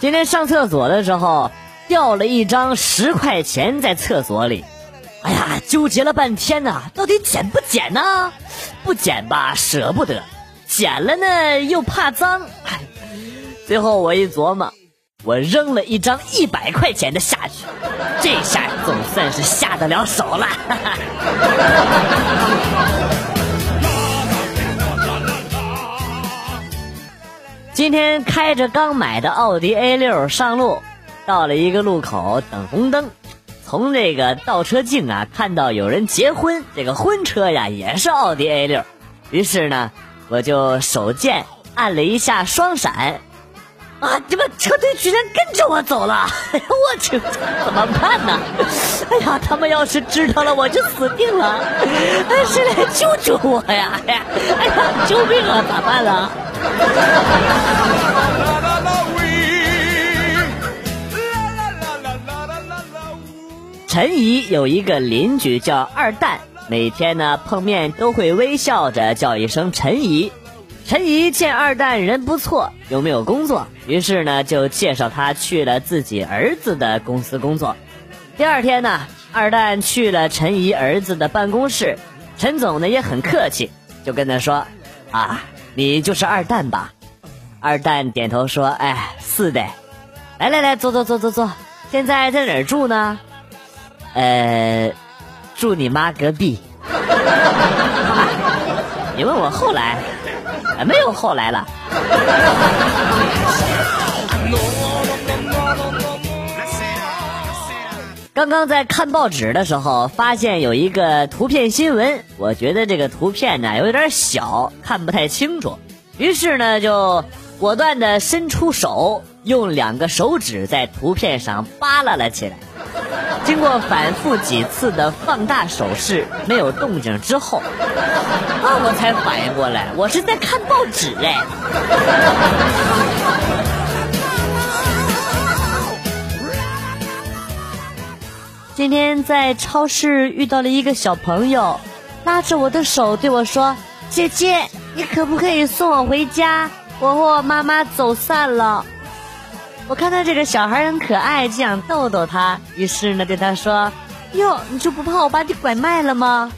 今天上厕所的时候掉了一张十块钱在厕所里，哎呀，纠结了半天呐，到底捡不捡呢？不捡吧，舍不得；捡了呢，又怕脏。最后我一琢磨，我扔了一张一百块钱的下去，这下总算是下得了手了。哈哈今天开着刚买的奥迪 A 六上路，到了一个路口等红灯，从这个倒车镜啊看到有人结婚，这个婚车呀也是奥迪 A 六，于是呢我就手贱按了一下双闪。啊！这妈车队居然跟着我走了！哎呀，我去，怎么办呢？哎呀，他们要是知道了，我就死定了！谁来救救我呀？哎呀，救命啊！咋办啊？陈怡有一个邻居叫二蛋，每天呢碰面都会微笑着叫一声陈怡。陈怡见二蛋人不错，又没有工作，于是呢就介绍他去了自己儿子的公司工作。第二天呢，二蛋去了陈怡儿子的办公室，陈总呢也很客气，就跟他说：“啊，你就是二蛋吧？”二蛋点头说：“哎，是的。”来来来，坐坐坐坐坐。现在在哪儿住呢？呃，住你妈隔壁。你问我后来？没有后来了。刚刚在看报纸的时候，发现有一个图片新闻，我觉得这个图片呢有点小，看不太清楚，于是呢就果断的伸出手，用两个手指在图片上扒拉了起来。经过反复几次的放大手势，没有动静之后，啊，我才反应过来，我是在看报纸哎。今天在超市遇到了一个小朋友，拉着我的手对我说：“姐姐，你可不可以送我回家？我和我妈妈走散了。”我看到这个小孩很可爱，就想逗逗他，于是呢对他说：“哟，你就不怕我把你拐卖了吗？”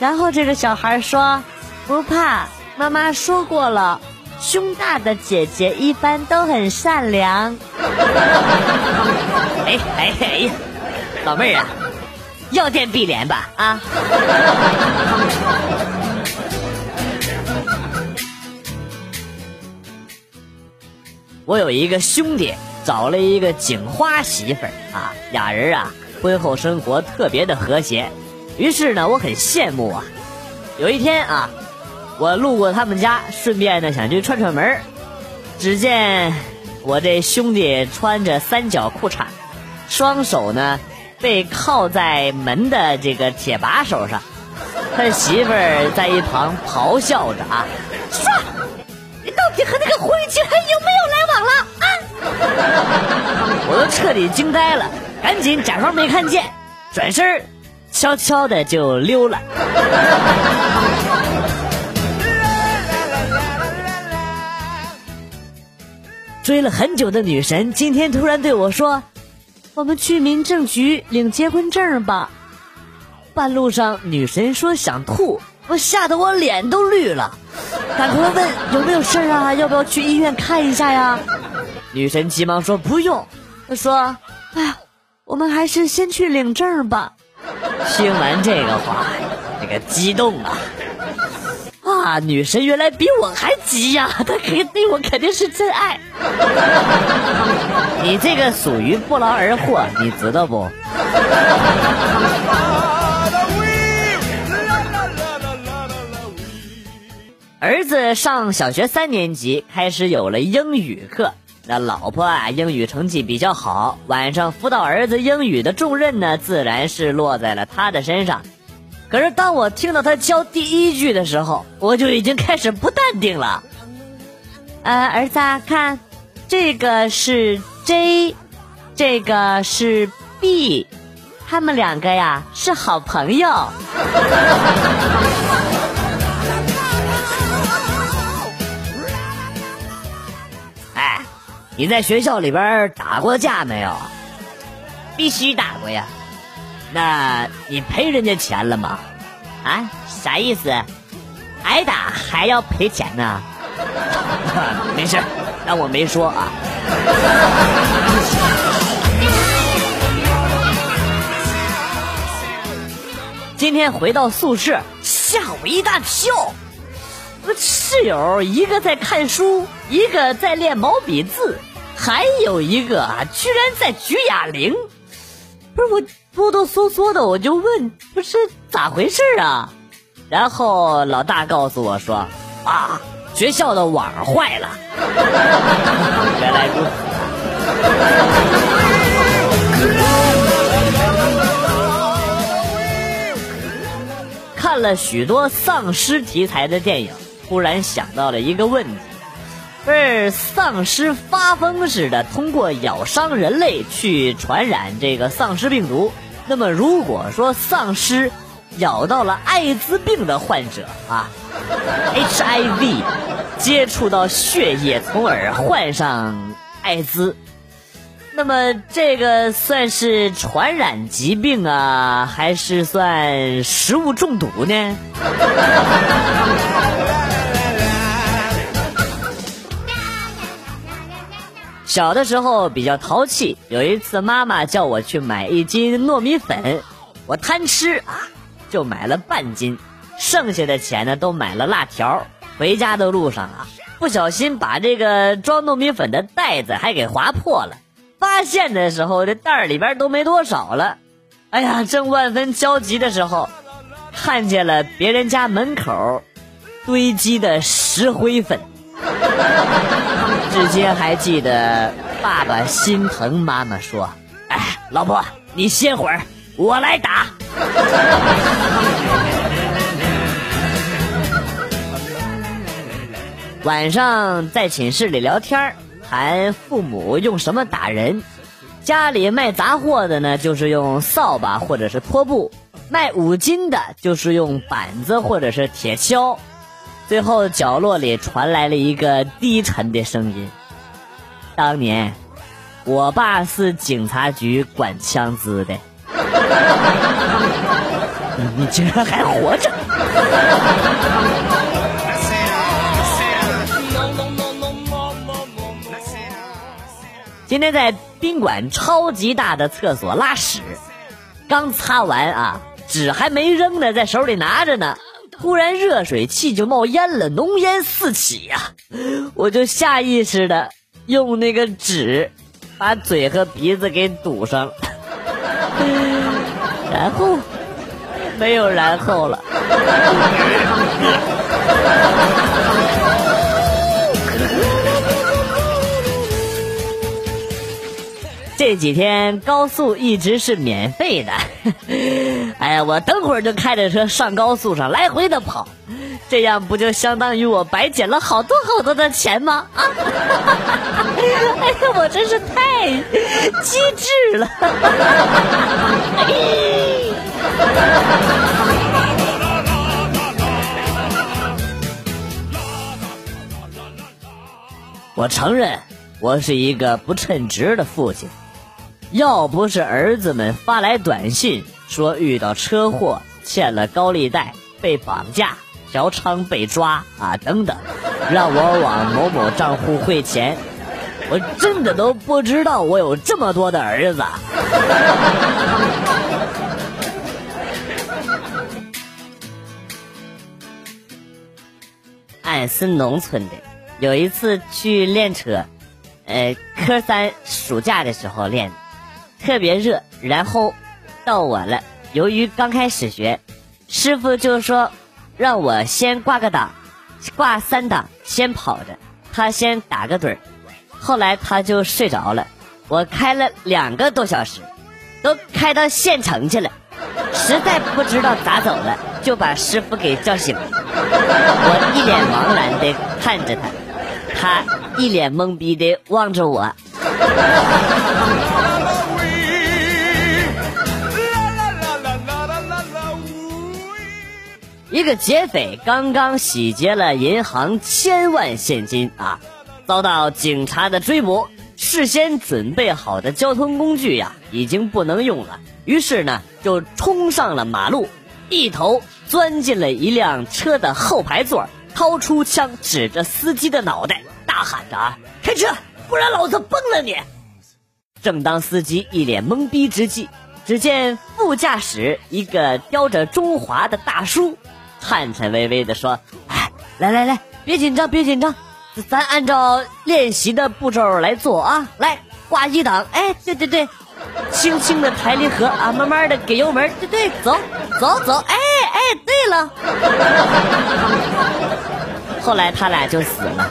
然后这个小孩说：“不怕，妈妈说过了，胸大的姐姐一般都很善良。” 哎哎哎呀，老妹儿啊，要电必连吧啊！我有一个兄弟找了一个警花媳妇儿啊，俩人啊婚后生活特别的和谐，于是呢我很羡慕啊。有一天啊，我路过他们家，顺便呢想去串串门只见我这兄弟穿着三角裤衩，双手呢被靠在门的这个铁把手上，他媳妇儿在一旁咆哮着啊，说。你到底和那个胡玉清还有没有来往了啊？我都彻底惊呆了，赶紧假装没看见，转身悄悄的就溜了。追了很久的女神，今天突然对我说：“我们去民政局领结婚证吧。”半路上，女神说想吐。我吓得我脸都绿了，赶快问有没有事啊？要不要去医院看一下呀？女神急忙说不用。她说：“哎呀，我们还是先去领证吧。”听完这个话，那个激动啊！啊，女神原来比我还急呀！她肯对我肯定是真爱。你这个属于不劳而获，你知道不？儿子上小学三年级，开始有了英语课。那老婆啊，英语成绩比较好，晚上辅导儿子英语的重任呢，自然是落在了他的身上。可是当我听到他教第一句的时候，我就已经开始不淡定了。呃，儿子看，这个是 J，这个是 B，他们两个呀是好朋友。哎你在学校里边打过架没有？必须打过呀。那你赔人家钱了吗？啊，啥意思？挨打还要赔钱呢？没事，当我没说啊。今天回到宿舍，吓我一大跳。我室友一个在看书，一个在练毛笔字，还有一个，居然在举哑铃。不是我哆哆嗦嗦的，我就问，不是咋回事啊？然后老大告诉我说，啊，学校的网坏了。原来如此。看了许多丧尸题材的电影，忽然想到了一个问题。不是丧尸发疯似的，通过咬伤人类去传染这个丧尸病毒。那么，如果说丧尸咬到了艾滋病的患者啊，HIV 接触到血液，从而患上艾滋，那么这个算是传染疾病啊，还是算食物中毒呢？小的时候比较淘气，有一次妈妈叫我去买一斤糯米粉，我贪吃啊，就买了半斤，剩下的钱呢都买了辣条。回家的路上啊，不小心把这个装糯米粉的袋子还给划破了，发现的时候这袋里边都没多少了。哎呀，正万分焦急的时候，看见了别人家门口堆积的石灰粉。至今还记得爸爸心疼妈妈说：“哎，老婆，你歇会儿，我来打。” 晚上在寝室里聊天谈父母用什么打人。家里卖杂货的呢，就是用扫把或者是拖布；卖五金的，就是用板子或者是铁锹。最后，角落里传来了一个低沉的声音：“当年，我爸是警察局管枪支的。你竟然还活着！”今天在宾馆超级大的厕所拉屎，刚擦完啊，纸还没扔呢，在手里拿着呢。突然，热水器就冒烟了，浓烟四起呀！我就下意识的用那个纸把嘴和鼻子给堵上了，然后没有然后了。这几天高速一直是免费的，哎呀，我等会儿就开着车上高速上来回的跑，这样不就相当于我白捡了好多好多的钱吗？啊！哎呀，我真是太机智了！我承认，我是一个不称职的父亲。要不是儿子们发来短信说遇到车祸、欠了高利贷、被绑架、嫖娼被抓啊等等，让我往某某账户汇钱，我真的都不知道我有这么多的儿子。俺是农村的，有一次去练车，呃，科三暑假的时候练。特别热，然后到我了。由于刚开始学，师傅就说让我先挂个档，挂三档，先跑着，他先打个盹儿。后来他就睡着了，我开了两个多小时，都开到县城去了，实在不知道咋走了，就把师傅给叫醒了。我一脸茫然的看着他，他一脸懵逼的望着我。一个劫匪刚刚洗劫了银行千万现金啊，遭到警察的追捕，事先准备好的交通工具呀，已经不能用了。于是呢，就冲上了马路，一头钻进了一辆车的后排座，掏出枪指着司机的脑袋，大喊着：“啊，开车，不然老子崩了你！”正当司机一脸懵逼之际，只见副驾驶一个叼着中华的大叔，颤颤巍巍地说：“哎，来来来，别紧张，别紧张，咱按照练习的步骤来做啊！来，挂一档，哎，对对对，轻轻的抬离合啊，慢慢的给油门，对对，走走走，哎哎，对了。后来他俩就死了。”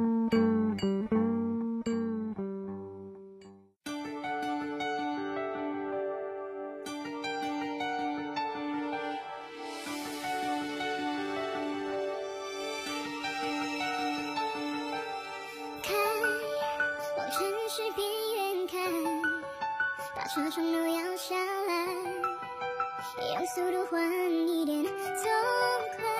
是边缘开把车窗都摇下来用速度换一点痛快